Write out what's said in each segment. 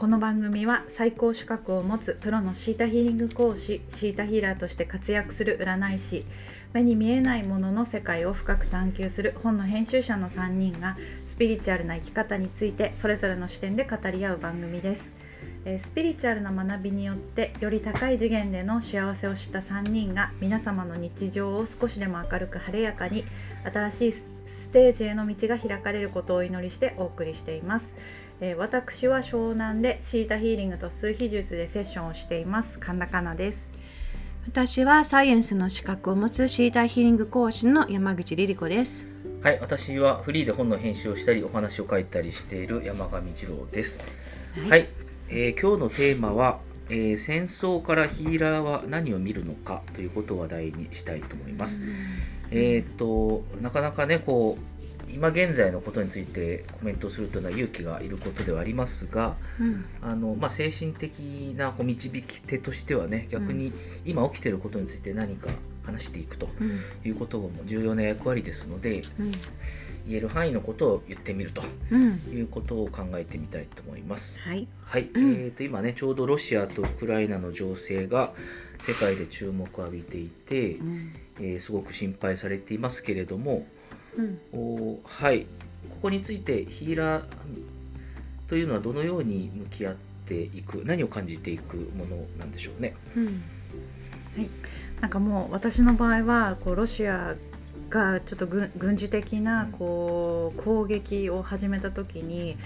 この番組は最高資格を持つプロのシータヒーリング講師シータヒーラーとして活躍する占い師目に見えないものの世界を深く探求する本の編集者の3人がスピリチュアルな生き方についてそれぞれの視点で語り合う番組です。スピリチュアルな学びによってより高い次元での幸せを知った3人が皆様の日常を少しでも明るく晴れやかに新しいステージへの道が開かれることをお祈りしてお送りしています、えー私は湘南でシータヒーリングと数秘術でセッションをしています神田かなです私はサイエンスの資格を持つシーターヒーリング講師の山口リリ子です。はい、私はフリーで本の編集をしたりお話を書いたりしている山上二郎です。はい、えー今日のテーマは、えー戦争からヒーラーは何を見るのかということを話題にしたいと思います。えっ、となかなかねこう今現在のことについてコメントするというのは勇気がいることではありますが、うん、あのまあ、精神的なこう導き手としてはね逆に今起きていることについて何か話していくとうん、いうことも重要な役割ですので、うん、言える範囲のことを言ってみるとうん、いうことを考えてみたいと思います。はい、はい、えー、と今ねちょうどロシアとウクライナの情勢が世界で注目を浴びていて、うん、えーすごく心配されていますけれどもうん、おはい。ここについてヒーラーというのはどのように向き合っていく何を感じていくものなんでしょうね。うん、なんかもう私の場合はこうロシアがちょっと軍軍事的なこう攻撃を始めた時に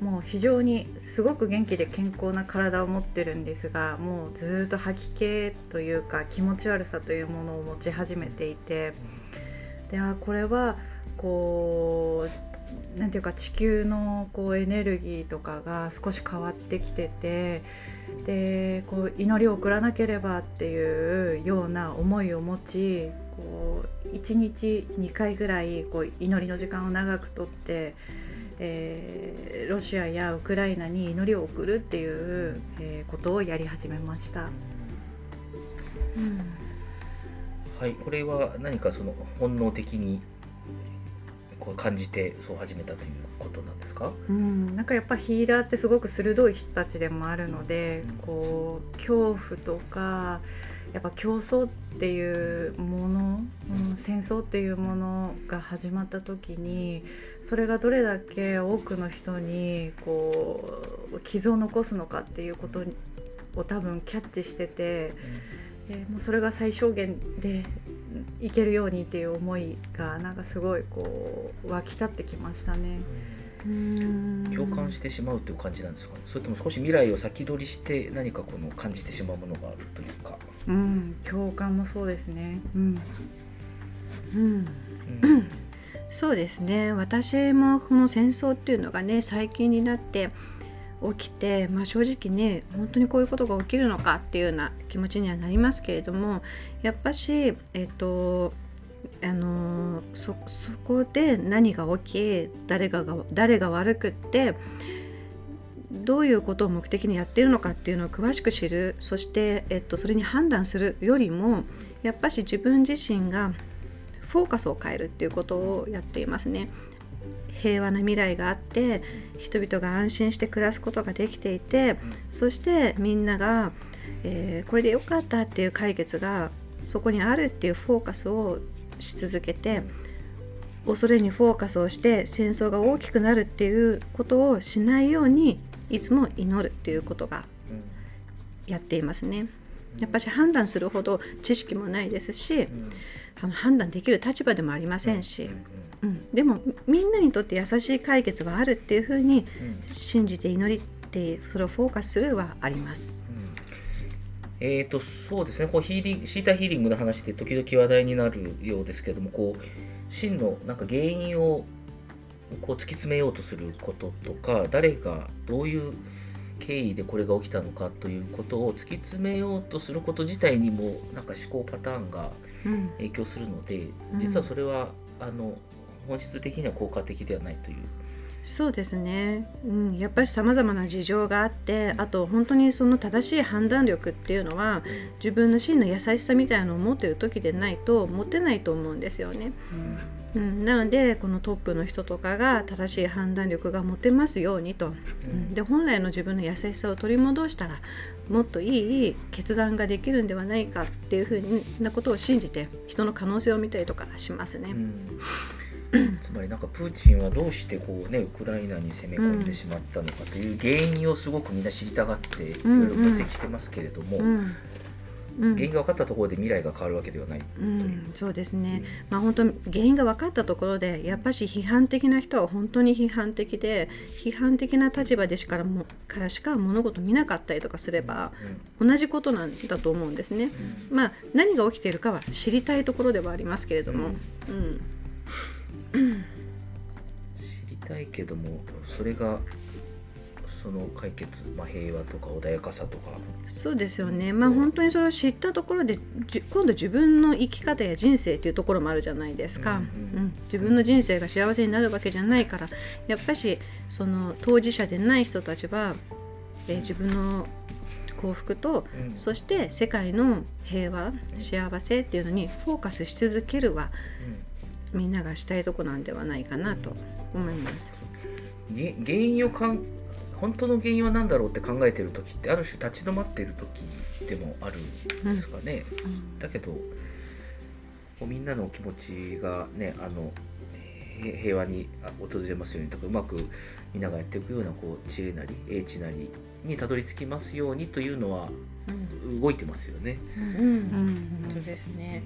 もう非常にすごく元気で健康な体を持ってるんですがもうずっと吐き気というか気持ち悪さというものを持ち始めていてであこれはこうなんていうか地球のこうエネルギーとかが少し変わってきててでこう祈りを送らなければっていうような思いを持ちこう1日2回ぐらいこう祈りの時間を長くとって、えーロシアやウクライナに祈りを送るっていう、えーことをやり始めました。うん、はい、これは何かその本能的にこう感じてそう始めたということなんですか？うん、なんかやっぱヒーラーってすごく鋭い人たちでもあるのでこう恐怖とかやっぱ競争っていうもの、うん、戦争っていうものが始まった時にそれがどれだけ多くの人にこう傷を残すのかっていうことを多分キャッチしてて。えーもうそれが最小限でいけるようにっていう思いがなんかすごいこう湧き立ってきましたね。うん、共感してしまうという感じなんですかねそれとも少し未来を先取りして何かこの感じてしまうものがあるというか、うん、共感もそうですね。うん、うん、うんそうですね。私もこの戦争っていうのがね、最近になって起きて、まあ正直ね、本当にこういうことが起きるのかっていうような気持ちにはなりますけれども、やっぱしえっと。あのそこで何が起き誰がが誰が悪くってどういうことを目的にやってるのかっていうのを詳しく知るそして、えっと、それに判断するよりもやっぱし自分自身がフォーカスを変えるっていうことをやっていますね。平和な未来があって人々が安心して暮らすことができていてそしてみんなが、えーこれでよかったっていう解決がそこにあるっていうフォーカスをし続けて恐れにフォーカスをして戦争が大きくなるっていうことをしないようにいつも祈るっていうことがやっていますね。やっぱし判断するほど知識もないですしうん。あの判断できる立場でもありませんしうん、でもみんなにとって優しい解決があるっていうふうにうん。信じて祈りってそれをフォーカスするはあります。うん。えー、とそうですね。こうヒーリングシータヒーリングの話って時々話題になるようですけどもこう真のなんか原因をこう突き詰めようとすることとか誰がどういう経緯でこれが起きたのかということを突き詰めようとすること自体にもなんか思考パターンがうん。影響するのでうん。実はそれは、あの本質的には効果的ではないという。そうですね、うん、やっぱりさまざまな事情があってあと本当にその正しい判断力っていうのは自分の真の優しさみたいなのを持ってる時でないと持てないと思うんですよね。うん、なのでこのトップの人とかが正しい判断力が持てますようにと、うん、で本来の自分の優しさを取り戻したらもっといい決断ができるんではないかっていうふうなことを信じて人の可能性を見たりとかしますね。うんつまりなんかプーチンはどうしてこうねウクライナに攻め込んでしまったのかという原因をすごくみんな知りたがっていろいろ分析してますけれども、原因が分かったところで未来が変わるわけではないう。ん、そうですね、まあ、本当原因が分かったところでやっぱし批判的な人は本当に批判的で批判的な立場でしからもからしか物事見なかったりとかすれば、同じことなんだと思うんですね。まあ、何が起きているかは知りたいところではありますけれども。うん知りたいけどもそれがその解決、まあ、平和とか穏やかさとか。そうですよね。まあ本当にそれを知ったところで今度自分の生き方や人生っていうところもあるじゃないですか、うん、うんうん、自分の人生が幸せになるわけじゃないからやっぱしその当事者でない人たちは、えー、自分の幸福と、うん、そして世界の平和、幸せっていうのにフォーカスし続けるは、みんながしたいとこなんではないかなと思います。原因をかん本当の原因は何だろうって考えてる時ってある種立ち止まっている時でもあるんですかね。うん、だけどみんなの気持ちがねあの平和に訪れますようにとかうまくみんながやっていくようなこう知恵なり英知なりにたどり着きますようにというのは動いてますよね。うん、うんうん、そうですね。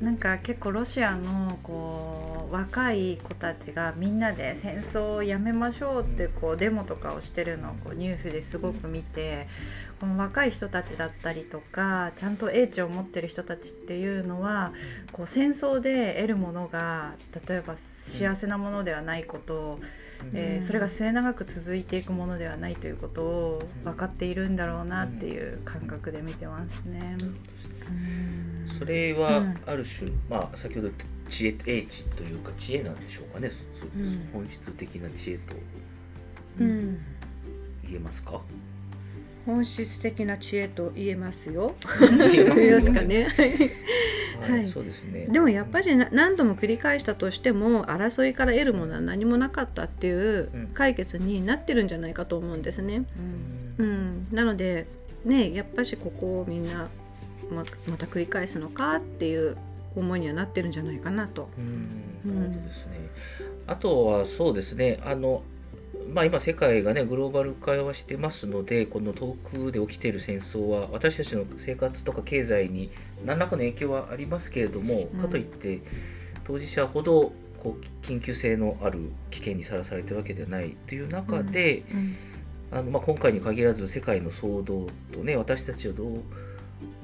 なんか結構ロシアのこう若い子たちがみんなで戦争をやめましょうってこうデモとかをしてるのをこうニュースですごく見てこの若い人たちだったりとかちゃんと英知を持ってる人たちっていうのはこう戦争で得るものが例えば幸せなものではないことを、えー、それが末永く続いていくものではないということを分かっているんだろうなっていう感覚で見てますね。うんそれはある種、うん、まあ先ほど知恵英知というか知恵なんでしょうかね、うん、本質的な知恵と、うん、言えますか？本質的な知恵と言えますよ。言えますかね。はい、そうですね。でもやっぱり何度も繰り返したとしても争いから得るものは何もなかったっていう解決になってるんじゃないかと思うんですね。うん、うん、なのでねやっぱしここをみんなままた繰り返すのかっていう思いにはなってるんじゃないかなと。うん、そうですね。あとはそうですね。あのまあ、今世界がねグローバル化はしてますのでこの遠くで起きている戦争は私たちの生活とか経済に何らかの影響はありますけれども、うん、かといって当事者ほどこう緊急性のある危険にさらされてるわけではないという中で、うんうん、あのまあ、今回に限らず世界の騒動とね私たちはどう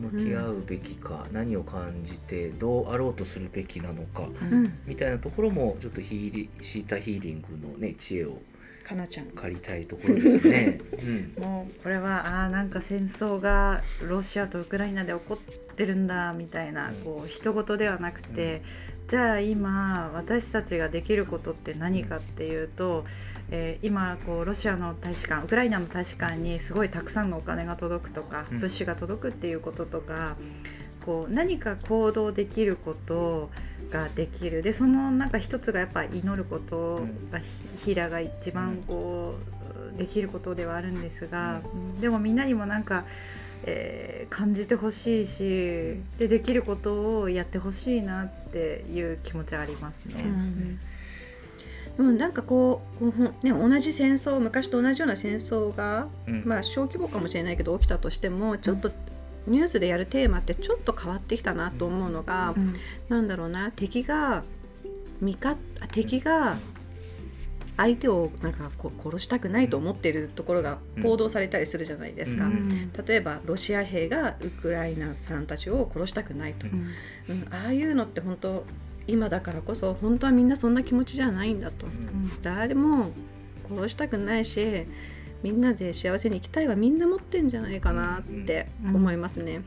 向き合うべきか、うん、何を感じてどうあろうとするべきなのか、うん、みたいなところもちょっとヒーリシータヒーリングのね知恵をかなちゃん。借りたいところですね。うん、もうこれはあなんか戦争がロシアとウクライナで起こってるんだみたいな、こう人事ではなくて、じゃあ今私たちができることって何かっていうと、えー、今こうロシアの大使館ウクライナの大使館にすごいたくさんのお金が届くとか、物資が届くっていうこととかこう何か行動できることができるでそのなんか一つがやっぱ祈ることがヒラが一番こうできることではあるんですが、でもみんなにもなんか。えー、感じてほしいしでできることをやってほしいなっていう気持ちはありますね。うんうん、なんかこう、ね、同じ戦争昔と同じような戦争が、うん、まあ小規模かもしれないけど起きたとしてもちょっとニュースでやるテーマってちょっと変わってきたなと思うのが、うん、なんだろうな敵が味方敵が相手をなんかこう殺したくないと思っているところが報道されたりするじゃないですか、うん、例えばロシア兵がウクライナさんたちを殺したくないと、うん、うん、ああいうのって本当今だからこそ本当はみんなそんな気持ちじゃないんだと、うん、誰も殺したくないしみんなで幸せに生きたいはみんな持ってんじゃないかなって思いますね。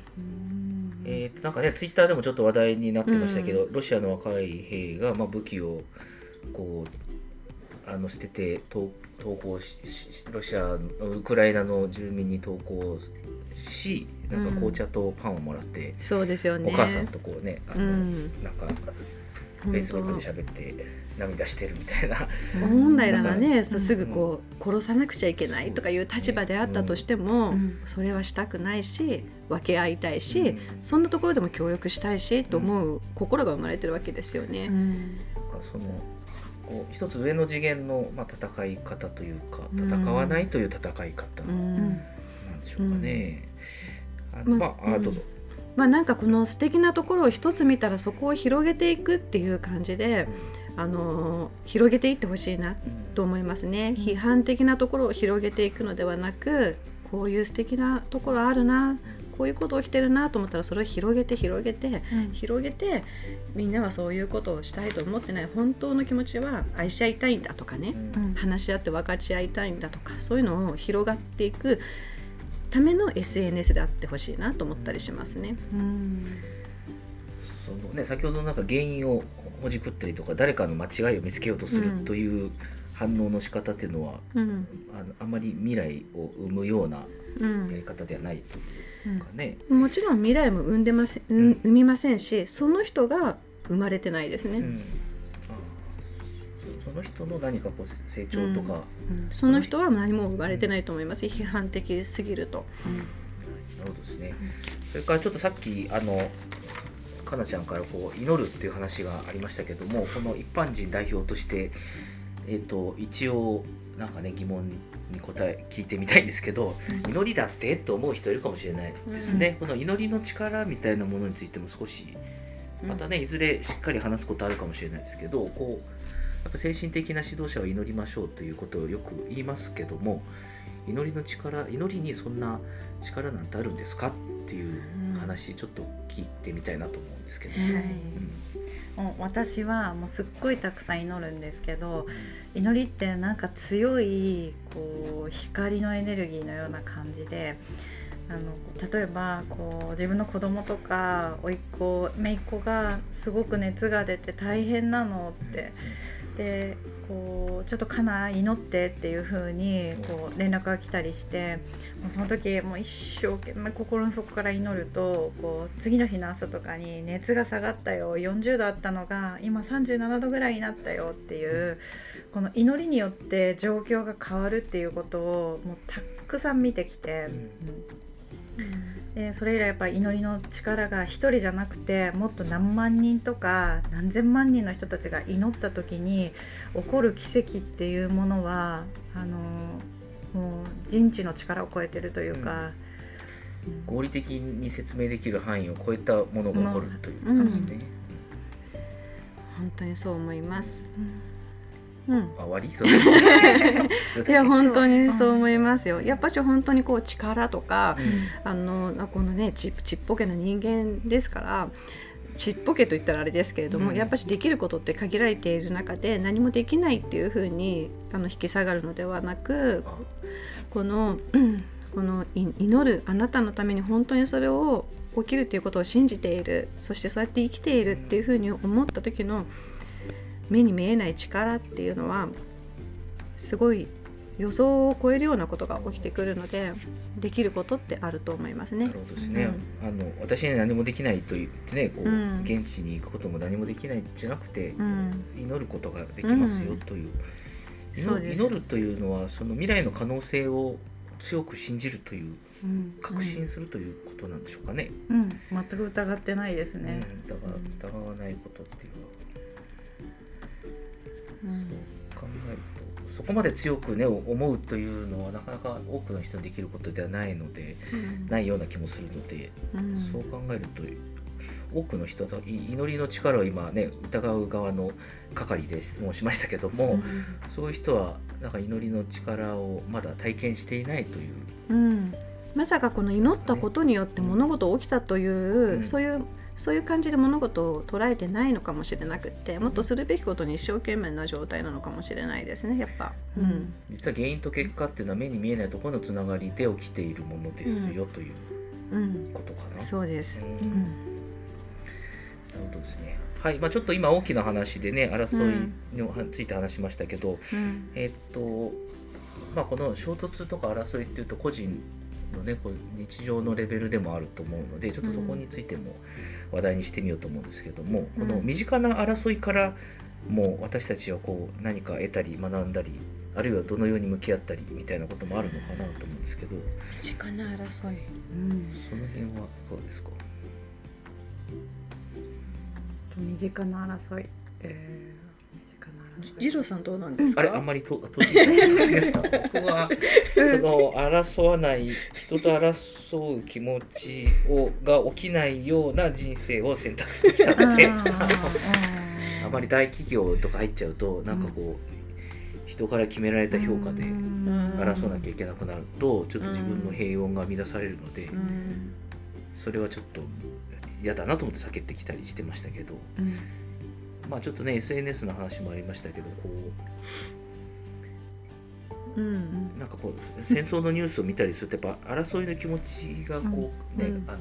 えー、なんかねツイッターでもちょっと話題になってましたけど、ロシアの若い兵が、まあ、武器をこうあの捨てて投投降ししロシアのウクライナの住民に投降しなんか紅茶とパンをもらって、そうですよね。お母さんとこうねあの、うん。なんかフ本ェイスブックで喋って涙してるみたいな。当本来ならだねそうすぐこう殺さなくちゃいけないとかいう立場であったとしても、うんそれはしたくないし分け合いたいし、うん。そんなところでも協力したいしと思う心が生まれてるわけですよね。うん。なんかそのこう一つ上の次元の、まあ、戦い方というかうん戦わないという戦い方うなんんでしょうかね。あままあ、あどうぞ。まあなんかこの素敵なところを一つ見たらそこを広げていくっていう感じで、あのー広げていってほしいなと思いますね。批判的なところを広げていくのではなくこういう素敵なところあるなこういうこと起きてるなと思ったらそれを広げて広げて広げてみんなはそういうことをしたいと思ってない。本当の気持ちは愛し合いたいんだとかね。話し合って分かち合いたいんだとかそういうのを広がっていくための SNS であってほしいなと思ったりしますね。うん。そのね、先ほどのなんか原因をほじくったりとか誰かの間違いを見つけようとするうんという反応の仕方っていうのは、うん。あのあんまり未来を生むようなうん。やり方ではないというかね。もちろん未来も生んでません、うんうん。生みませんしその人が生まれてないですね、うんの人の何かこう成長とか、うんその人は何も生まれてないと思います。批判的すぎると、なるほどですね。それからちょっとさっきあのかなちゃんからこう祈るっていう話がありましたけども、この一般人代表としてえっ、と一応なんかね疑問に答え聞いてみたいんですけど、祈りだってと思う人いるかもしれないですね。この祈りの力みたいなものについても少しまたねいずれしっかり話すことあるかもしれないですけど、こうやっぱ精神的な指導者は祈りましょうということをよく言いますけども祈りの力祈りにそんな力なんてあるんですかっていう話ちょっと聞いてみたいなと思うんですけど、はい。うん。もう私はもうすっごいたくさん祈るんですけど祈りってなんか強いこう光のエネルギーのような感じであの例えばこう自分の子供とか甥っ子姪っ子がすごく熱が出て大変なのってでこうちょっとかな祈ってっていう風にこう連絡が来たりしてもうその時もう一生懸命心の底から祈るとこう次の日の朝とかに熱が下がったよ40度あったのが今37度ぐらいになったよっていうこの祈りによって状況が変わるっていうことをもうたくさん見てきて。でそれ以来やっぱり祈りの力が一人じゃなくてもっと何万人とか何千万人の人たちが祈った時に起こる奇跡っていうものはあのもう人知の力を超えてるというか、合理的に説明できる範囲を超えたものが起こるということですね。本当にそう思います、うん、あ終わり？そいや本当にそう思いますよ。やっぱし本当にこう力とかうん。あのこのねちちっぽけな人間ですからちっぽけと言ったらあれですけれども、うん。やっぱしできることって限られている中で何もできないっていうふうにあの引き下がるのではなくあこのうん このい祈るあなたのために本当にそれを起きるということを信じているそしてそうやって生きているっていうふうに思った時の目に見えない力っていうのはすごい予想を超えるようなことが起きてくるのでできることってあると思いますね。なる。ほどですね、あの私には何もできないと言ってねこう、うん。現地に行くことも何もできないじゃなくて、うん。祈ることができますよという,うです。祈るというのはその未来の可能性を強く信じるといううん。確信するということなんでしょうかね。うん、全く疑ってないですね。うん、だから疑わないことっていうのは、そう考えるとそこまで強くね思うというのはなかなか多くの人にできることではないのでうん。ないような気もするので、うん。そう考えると多くの人はい祈りの力を今ね疑う側の係で質問しましたけども、そういう人はなんか祈りの力をまだ体験していないという、うん、まさかこの祈ったことによって物事起きたという、うん。そういうそういう感じで物事を捉えてないのかもしれなくってもっとするべきことに一生懸命な状態なのかもしれないですねやっぱ。うん。実は原因と結果っていうのは目に見えないところのつながりで起きているものですよといううん。ことかな。そうです。うん。うん。なるほどですね。はい、まあちょっと今大きな話でね争いについて話しましたけど、うん。えっとまあこの衝突とか争いっていうと個人のねこう日常のレベルでもあると思うのでちょっとそこについても話題にしてみようと思うんですけども、うん。この身近な争いからも私たちはこう何か得たり学んだりあるいはどのように向き合ったりみたいなこともあるのかなと思うんですけど。身近な争い。うん。その辺はいかがですか？身近な争い、え次郎さんどうなんですか？あれあんまりと閉じてました。僕はその争わない人と争う気持ちをが起きないような人生を選択してきたので。ああまり大企業とか入っちゃうとなんかこう人から決められた評価で争わなきゃいけなくなるとちょっと自分の平穏が乱されるのでうん。それはちょっと嫌だなと思って避けてきたりしてましたけど。うんまあちょっとね SNS の話もありましたけどこうん。うなんかこう戦争のニュースを見たりするとやっぱ争いの気持ちがこうね、うん。あの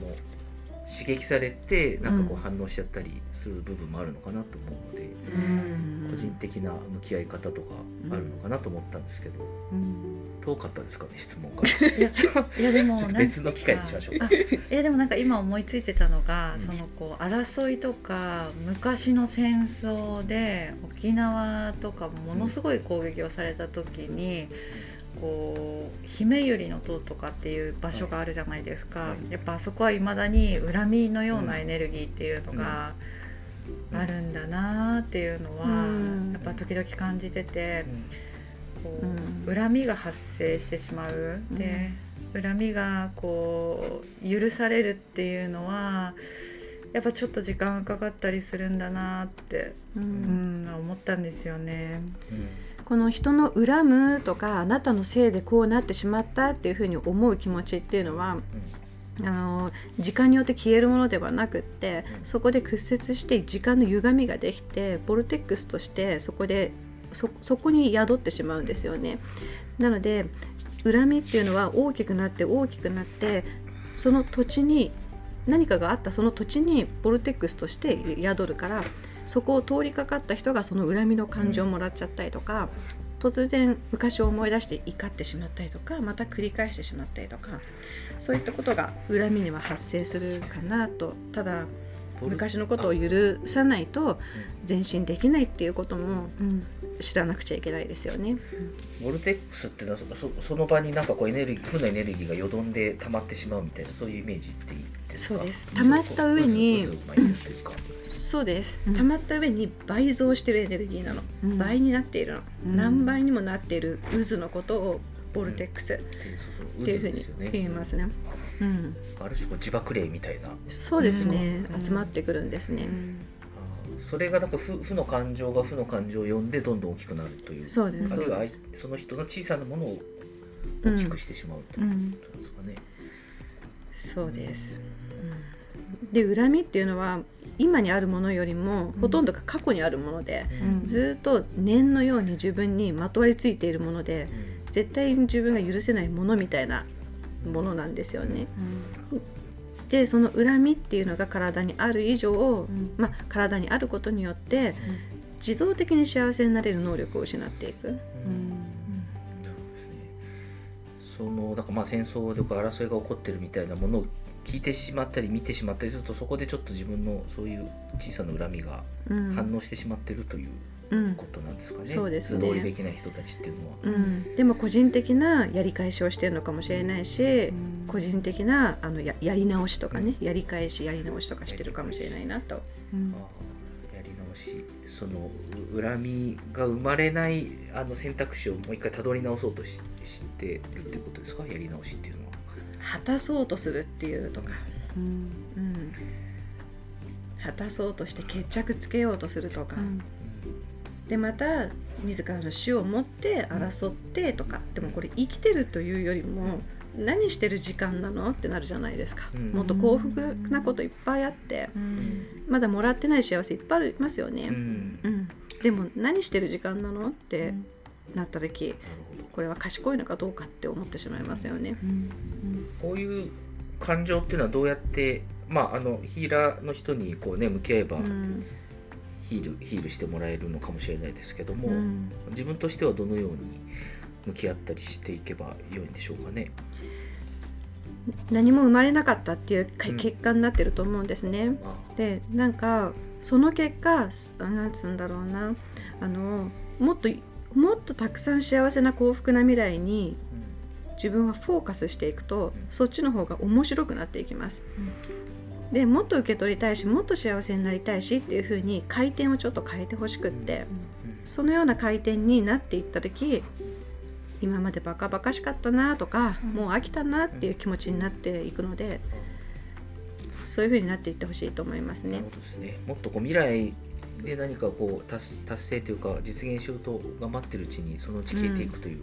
刺激されてなんかこううん反応しちゃったりする部分もあるのかなと思うので、うん。個人的な向き合い方とかあるのかなと思ったんですけど、うん。遠かったですかね質問が。いやいやでも別の機会にしましょうあいやでもなんか今思いついてたのが、うん。そのこう争いとか昔の戦争で沖縄とかものすごい攻撃をされた時に、こう姫百合の塔とかっていう場所があるじゃないですか、はい。やっぱあそこはいまだに恨みのようなエネルギーっていうのがあるんだなっていうのは、うん。やっぱ時々感じてて。こううん。恨みが発生してしまう、で恨みがこう許されるっていうのはやっぱちょっと時間がかかったりするんだなって、ううんん、思ったんですよね。この人の恨むとかあなたのせいでこうなってしまったっていうふうに思う気持ちっていうのはあの時間によって消えるものではなくってうんそこで屈折して時間の歪みができてボルテックスとしてそこでそそこに宿ってしまうんですよね。なので恨みっていうのは大きくなって大きくなってその土地に何かがあったその土地にボルテックスとして宿るからそこを通りかかった人がその恨みの感情をもらっちゃったりとか、突然昔を思い出して怒ってしまったりとかまた繰り返してしまったりとかそういったことが恨みには発生するかなと。ただ昔のことを許さないと前進できないっていうこともうん知らなくちゃいけないですよね。ボルテックスっていうのはそそその場になんかこうエネルギー負のエネルギーがよどんで溜まってしまうみたいなそういうイメージっていいですか？そうです。溜まった上にうかそうです。うん。溜まった上に倍増してるエネルギーなの、うん。倍になっているの、うん。何倍にもなっている渦のことをボルテックスっっていうふうに渦ですよね言いますね。うん、ある種こう自爆霊みたいな。そうですね、うん。集まってくるんですね。それがなんか負負の感情が負の感情を呼んでどんどん大きくなるという。そうです。あるいはその人の小さなものを大きくしてしまうということですかね。そうです。で恨みっていうのは今にあるものよりもほとんどが過去にあるもので、うん。ずっと念のように自分にまとわりついているもので絶対に自分が許せないものみたいなものなんですよね。でその恨みっていうのが体にある以上、ん。まあ、体にあることによって自動的に幸せになれる能力を失っていく。そのだからまあ戦争とか争いが起こってるみたいなものを聞いてしまったり見てしまったりするとそこでちょっと自分のそういう小さな恨みがうん。反応してしまってるといううん。ことなんですかね。そうですね。素通りできない人たちっていうのは。うん、でも個人的なやり返しをしてるのかもしれないし、個人的なあのややり直しとかね、やり返しやり直しとかしてるかもしれないなと。やり直し。そのう恨みが生まれないあの選択肢をもう一回たどり直そうとししてるってことですか？やり直しっていうのは。果たそうとするっていうとか、うん。うん、果たそうとして決着つけようとするとか、でまた自らの死を持って争ってとか。でもこれ生きてるというよりも何してる時間なのってなるじゃないですか、うん。もっと幸福なこといっぱいあって。うん。まだもらってない幸せいっぱいありますよね、うん。うん、でも何してる時間なのってうん。なった時これは賢いのかどうかって思ってしまいますよね。うんこういう感情っていうのはどうやって、まああのヒーラーの人にこうね向き合えばうん。ヒール、ヒールしてもらえるのかもしれないですけども、うん。自分としてはどのように向き合ったりしていけば良いんでしょうかね。何も生まれなかったっていう結果になってると思うんですね。あ。でなんかその結果すなんつうんだろうな。あのもっともっとたくさん幸せな幸福な未来に自分はフォーカスしていくと、うん。そっちの方が面白くなっていきます。でもっと受け取りたいしもっと幸せになりたいしっていう風に回転をちょっと変えてほしくって、そのような回転になっていった時今までバカバカしかったなとか、うん。もう飽きたなっていう気持ちになっていくので、そういう風になっていってほしいと思いますね。すね。もっとこう未来で何かこう達達成というか実現しようと頑張ってるうちにそのうち消えていくという、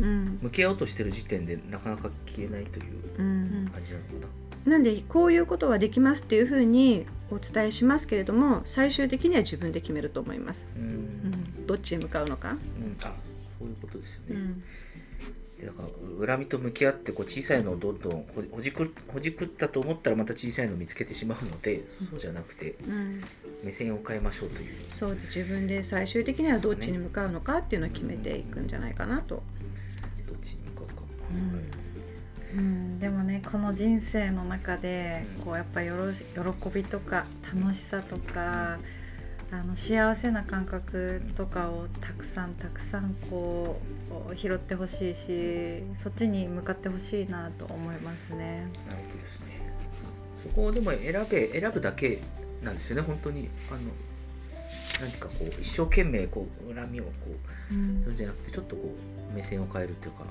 うん。向き合おうとしてる時点でなかなか消えないといううん。感じなのかな。なんでこういうことはできますっていうふうにお伝えしますけれども最終的には自分で決めると思います、うん、うん、どっちに向かうのか、うん、あそういうことですよね。だから恨みと向き合ってこう小さいのをどんどんほほじくほじくったと思ったらまた小さいのを見つけてしまうのでそうじゃなくてうん、目線を変えましょうという。そうで自分で最終的にはどっちに向かうのかっていうのを決めていくんじゃないかなと、どっちに向かうか。うん。はい。うん、でもねこの人生の中でうん。こうやっぱよろし喜びとか楽しさとかあの幸せな感覚とかをたくさんたくさんこう拾ってほしいしそっちに向かってほしいなと思いますね。なるほどですね。そこをでも選べ選ぶだけなんですよね本当に。あの何かこう一生懸命こう恨みをこううん。それじゃなくてちょっとこう目線を変えるというか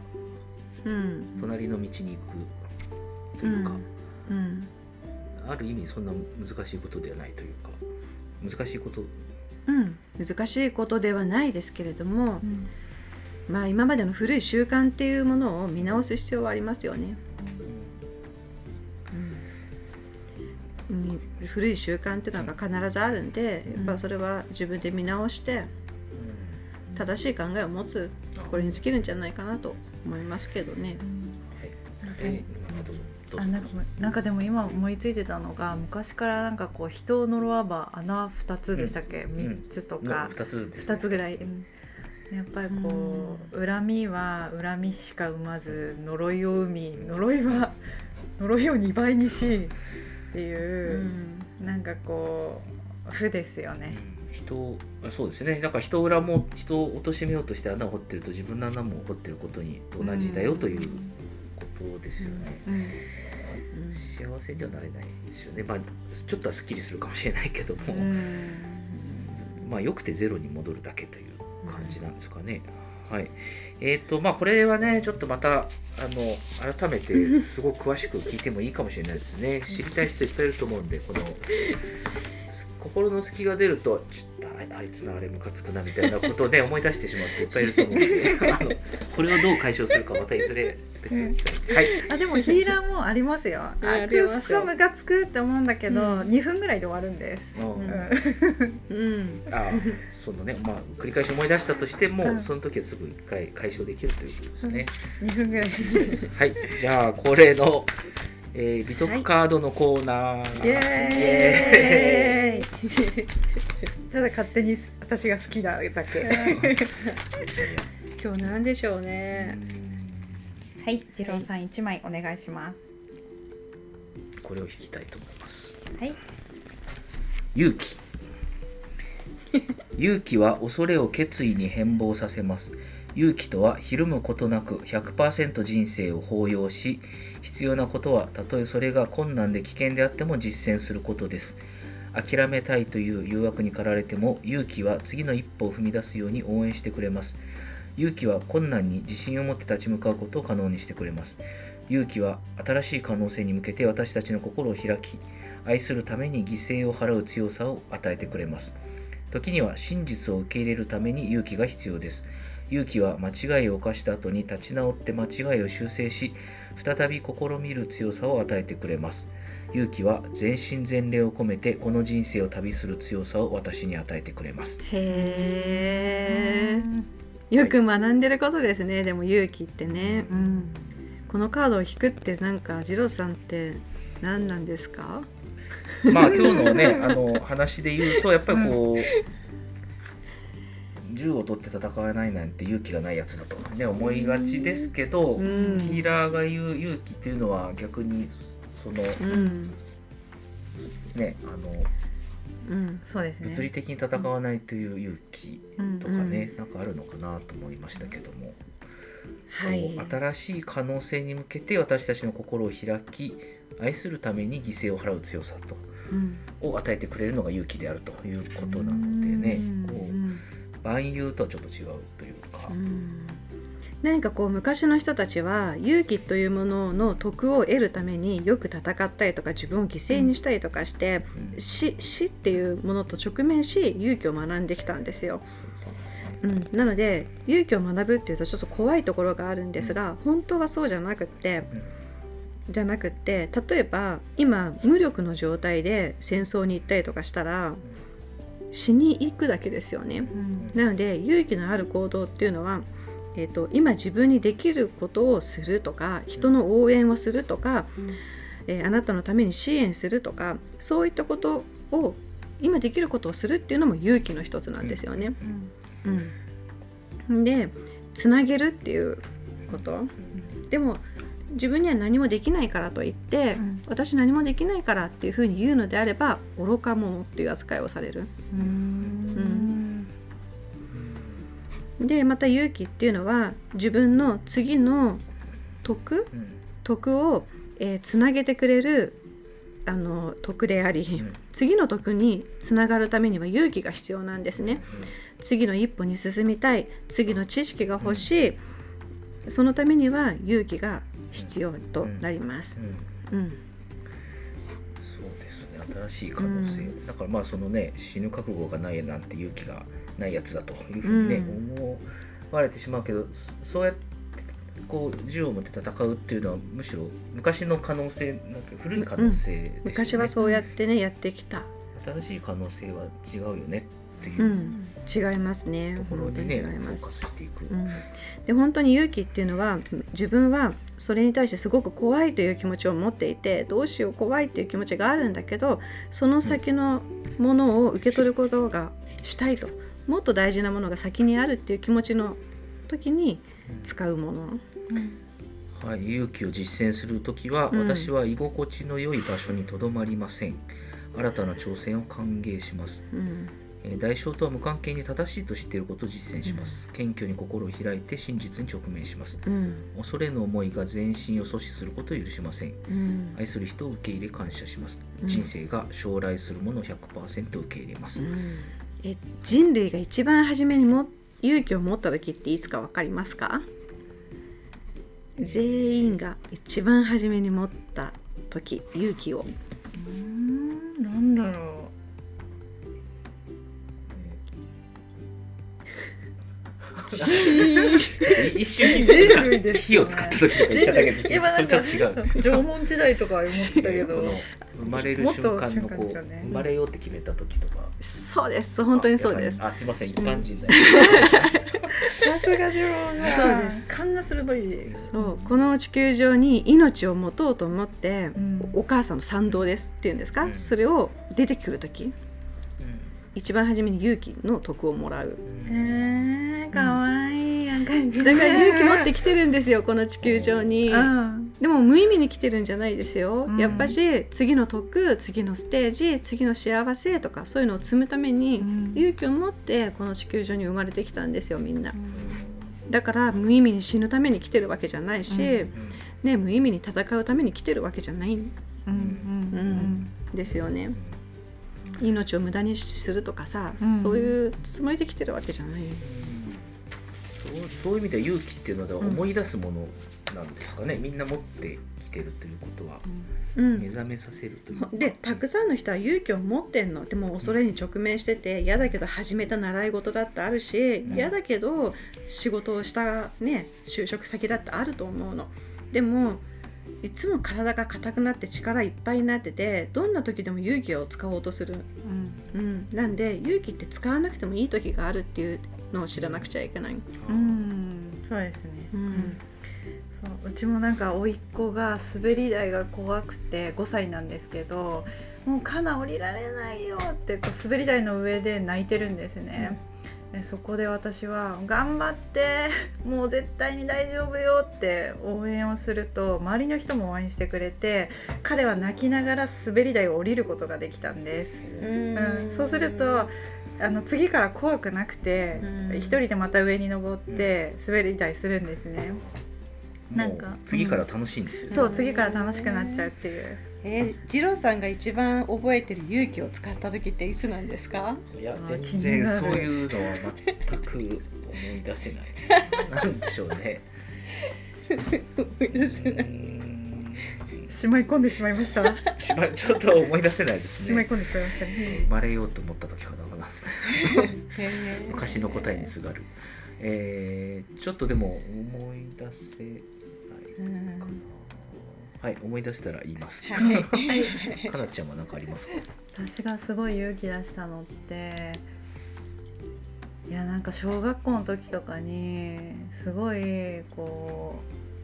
うん。隣の道に行くというか、うん。ある意味そんな難しいことではないというか難しいこと。うん、難しいことではないですけれどもう、ん。まあ、今までの古い習慣っていうものを見直す必要はありますよね。うん、古い習慣っていうのが必ずあるんで、やっぱそれは自分で見直して正しい考えを持つこれに尽きるんじゃないかなと思いますけどね。はい。えーどうぞあなんかなんかでも今思いついてたのが昔からなんかこう人を呪わば穴2つでしたっけ、ん。三3つとのか、二つですね。2つぐらい、うん。やっぱりこう、恨みは恨みしか生まず呪いを生み呪いは 呪いを2倍にしっていう、なんかこう負ですよね。人そうですね。だから人を恨もう人を貶めようとして穴を掘ってると自分の穴も掘ってることに同じだよということですよね、うん。幸せにはなれないですよね。まあちょっとはすっきりするかもしれないけども、うん。まあよくてゼロに戻るだけという感じなんですかね。はい。えっ、とまあこれはねちょっとまたあの改めてすごく詳しく聞いてもいいかもしれないですね。知りたい人いっぱいいると思うんでこのす心の隙が出るとちょっとああいつのあれムカつくなみたいなことをね思い出してしまう人いっぱいいると思うんで あのこれをどう解消するかまたいずれ別に。はい。あでもヒーラーもありますよ。あくっそムカつくって思うんだけど、うん2分ぐらいで終わるんです。うんうんうんあそのねまあ繰り返し思い出したとしても、うんその時はすぐ一回解消できるということですね。2分ぐらい。はい、じゃあ恒例の、えー、美徳カードのコーナー。イエーイただ勝手に私が好きなだけ。今日なんでしょうね。はい、次郎さん1枚お願いします。これを引きたいと思います。はい。勇気。勇気は恐れを決意に変貌させます。勇気とはひるむことなく100%人生を包容し、必要なことはたとえそれが困難で危険であっても実践することです。諦めたいという誘惑に駆られても勇気は次の一歩を踏み出すように応援してくれます。勇気は困難に自信を持って立ち向かうことを可能にしてくれます。勇気は新しい可能性に向けて私たちの心を開き、愛するために犠牲を払う強さを与えてくれます。時には真実を受け入れるために勇気が必要です。勇気は間違いを犯した後に立ち直って間違いを修正し、再び試みる強さを与えてくれます。勇気は全身全霊を込めてこの人生を旅する強さを私に与えてくれます。へえ。よく学んでることですね。でも勇気ってね。うん。このカードを引くってなんかジローさんって何なんですか？まあ今日のね あの話で言うとやっぱりこう、銃を取って戦わないなんて勇気がないやつだと、ね、思いがちですけど、うんヒーラーが言う勇気っていうのは逆にその、うんねあのうんそうですね。物理的に戦わないという勇気うんとかね、なんかあるのかなと思いましたけども、はい。新しい可能性に向けて私たちの心を開き愛するために犠牲を払う強さとうん。を与えてくれるのが勇気であるということなのでねうんこううん。万有とはちょっと違うというか。う。ん何かこう昔の人たちは勇気というものの徳を得るためによく戦ったりとか自分を犠牲にしたりとかして、うん。死死っていうものと直面し勇気を学んできたんですよ。うん、なので勇気を学ぶっていうとちょっと怖いところがあるんですが、本当はそうじゃなくってじゃなくって例えば今無力の状態で戦争に行ったりとかしたら死に行くだけですよね。うん。なので勇気のある行動っていうのは、えー、と今自分にできることをするとか人の応援をするとか、えーあなたのために支援するとかそういったことを今できることをするっていうのも勇気の一つなんですよね。うん、でつなげるっていうこと。でも自分には何もできないからといって、うん。私何もできないからっていうふうに言うのであれば愚か者っていう扱いをされる。うんでまた勇気っていうのは自分の次の徳うん。徳を、えーつなげてくれるあの徳であり、うん。次の徳につながるためには勇気が必要なんですね。次の一歩に進みたい次の知識が欲しい、そのためには勇気が必要となります。うん。うん。そうですね。新しい可能性、うだからまあそのね死ぬ覚悟がないなんて勇気がないやつだというふうにね、うん。思われてしまうけどそそうやってこう銃を持って戦うっていうのはむしろ昔の可能性なんか古い可能性ですよね、昔はそうやってねやってきた、新しい可能性は違うよねっていううん、違いますね。ところ本当にね、に違います。フォーカスしていく、うん、で本当に勇気っていうのは自分はそれに対してすごく怖いという気持ちを持っていてどうしよう怖いっていう気持ちがあるんだけどその先のものを受け取ることがしたいともっと大事なものが先にあるっていう気持ちの時に使うもの。はい、勇気を実践するときは、うん。私は居心地の良い場所にとどまりません。新たな挑戦を歓迎します。うん。えー代償とは無関係に正しいと知っていることを実践します、謙虚に心を開いて真実に直面します。うん。恐れの思いが前進を阻止することを許しません。うん。愛する人を受け入れ感謝します、うん。人生が将来するものを100%受け入れます、え人類が一番初めにも勇気を持った時っていつか分かりますか？全員が一番初めに持った時勇気を。うんなんだろ一瞬 火を使った時とか言っちゃったけど今な縄文時代とか思ってたけど 生まれる瞬間のこうね。生まれようって決めた時とか。そうです。本当にそうです。あすいません。一般人ださすが次郎さんそうです。勘が鋭い。ですそう。この地球上に命を持とうと思って、うん。お母さんの賛同ですっていうんですか、うん。それを出てくる時。一番初めに勇気の徳をもらう。へえかわいい。やん。感じだから勇気持ってきてるんですよ。この地球上に。うんでも無意味に来てるんじゃないですよ、うん。やっぱし次の徳次のステージ次の幸せとかそういうのを積むために、うん。勇気を持ってこの地球上に生まれてきたんですよみんな。だから無意味に死ぬために来てるわけじゃないし、うん。ね、無意味に戦うために来てるわけじゃないんうんうんですよね。命を無駄にするとかさ、うん。そういうつもりで来てるわけじゃない。そうそういう意味では勇気っていうのは思い出すものなんですかね、みんな持ってきてるということはうん。目覚めさせるという。か、でたくさんの人は勇気を持ってんの。でも恐れに直面してて嫌だけど始めた習い事だってあるしん。嫌だけど仕事をしたね就職先だってあると思うの。でもいつも体が硬くなって力いっぱいになっててどんな時でも勇気を使おうとする、うん。うん、なんで勇気って使わなくてもいい時があるっていうのを知らなくちゃいけない、うん。そうですね。うんそううちもなんか甥っ子が滑り台が怖くて5歳なんですけどもうカナ降りられないよってこう滑り台の上で泣いてるんですね。でそこで私は「頑張ってもう絶対に大丈夫よ」って応援をすると周りの人も応援してくれて彼は泣きながら滑り台を降りることができたんです。うん、そうするとあの次から怖くなくてうん一人でまた上に登って滑り台するんですね。なんか次から楽しいんですよね。そう次から楽しくなっちゃうっていう。えー、ジローさんが一番覚えてる勇気を使った時っていつなんですか？いやあ全然そういうのは全く思い出せない。なんでしょうね。うーんしまい込んでしまいました？しまいちょっと思い出せないですね。しまい込んでしまいましたね。生まれようと思った時かななんですね。へー昔の答えにすがる。えー、ちょっとでも思い出せ。はい、思い出したら言います。はい。かなちゃんは何かありますか？私がすごい勇気出したのっていやなんか小学校の時とかにすごいこ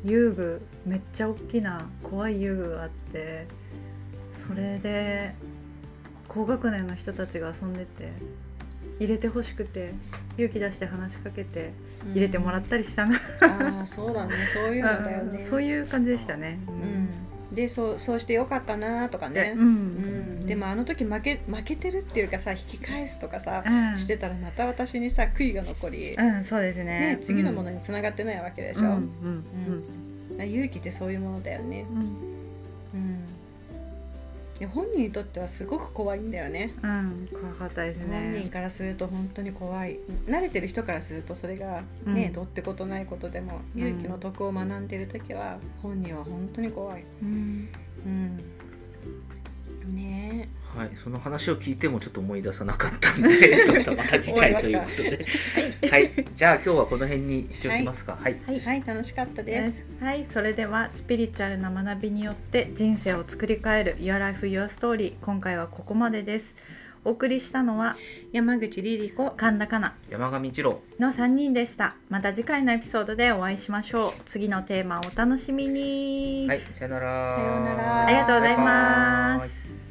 う遊具めっちゃ大きな怖い遊具があってそれで高学年の人たちが遊んでて入れてほしくて勇気出して話しかけて入れてもらったりしたな、ああそうだねそういうのだよね。そういう感じでしたね。うん。でそうそうしてよかったなとかで、ねう。うんん、でもあの時負け負けてるっていうかさ引き返すとかさ、うん、してたらまた私にさ悔いが残り、うん、そうですね。ね次のものに繋がってないわけでしょ。うん、うん、うん勇気ってそういうものだよね。うん、うん。で本人にとってはすごく怖いんだよね。うん、怖かったです本人ね。からすると本当に怖い。慣れてる人からするとそれがね、うん。どうってことないことでもうん勇気の徳を学んでる時は本人は本当に怖い、うん、うん、ねはい、その話を聞いてもちょっと思い出さなかったんで、ちょっとまた次回ということで。はい、じゃあ今日はこの辺にしておきますか。はい。えはい。楽しかったです、はい、それではスピリチュアルな学びによって人生を作り変える Your Life Your Story 今回はここまでです。お送りしたのは山口リリ子神田かな山上一郎。の3人でした。また次回のエピソードでお会いしましょう。次のテーマをお楽しみに、はい、さよなら。さようなら。ありがとうございます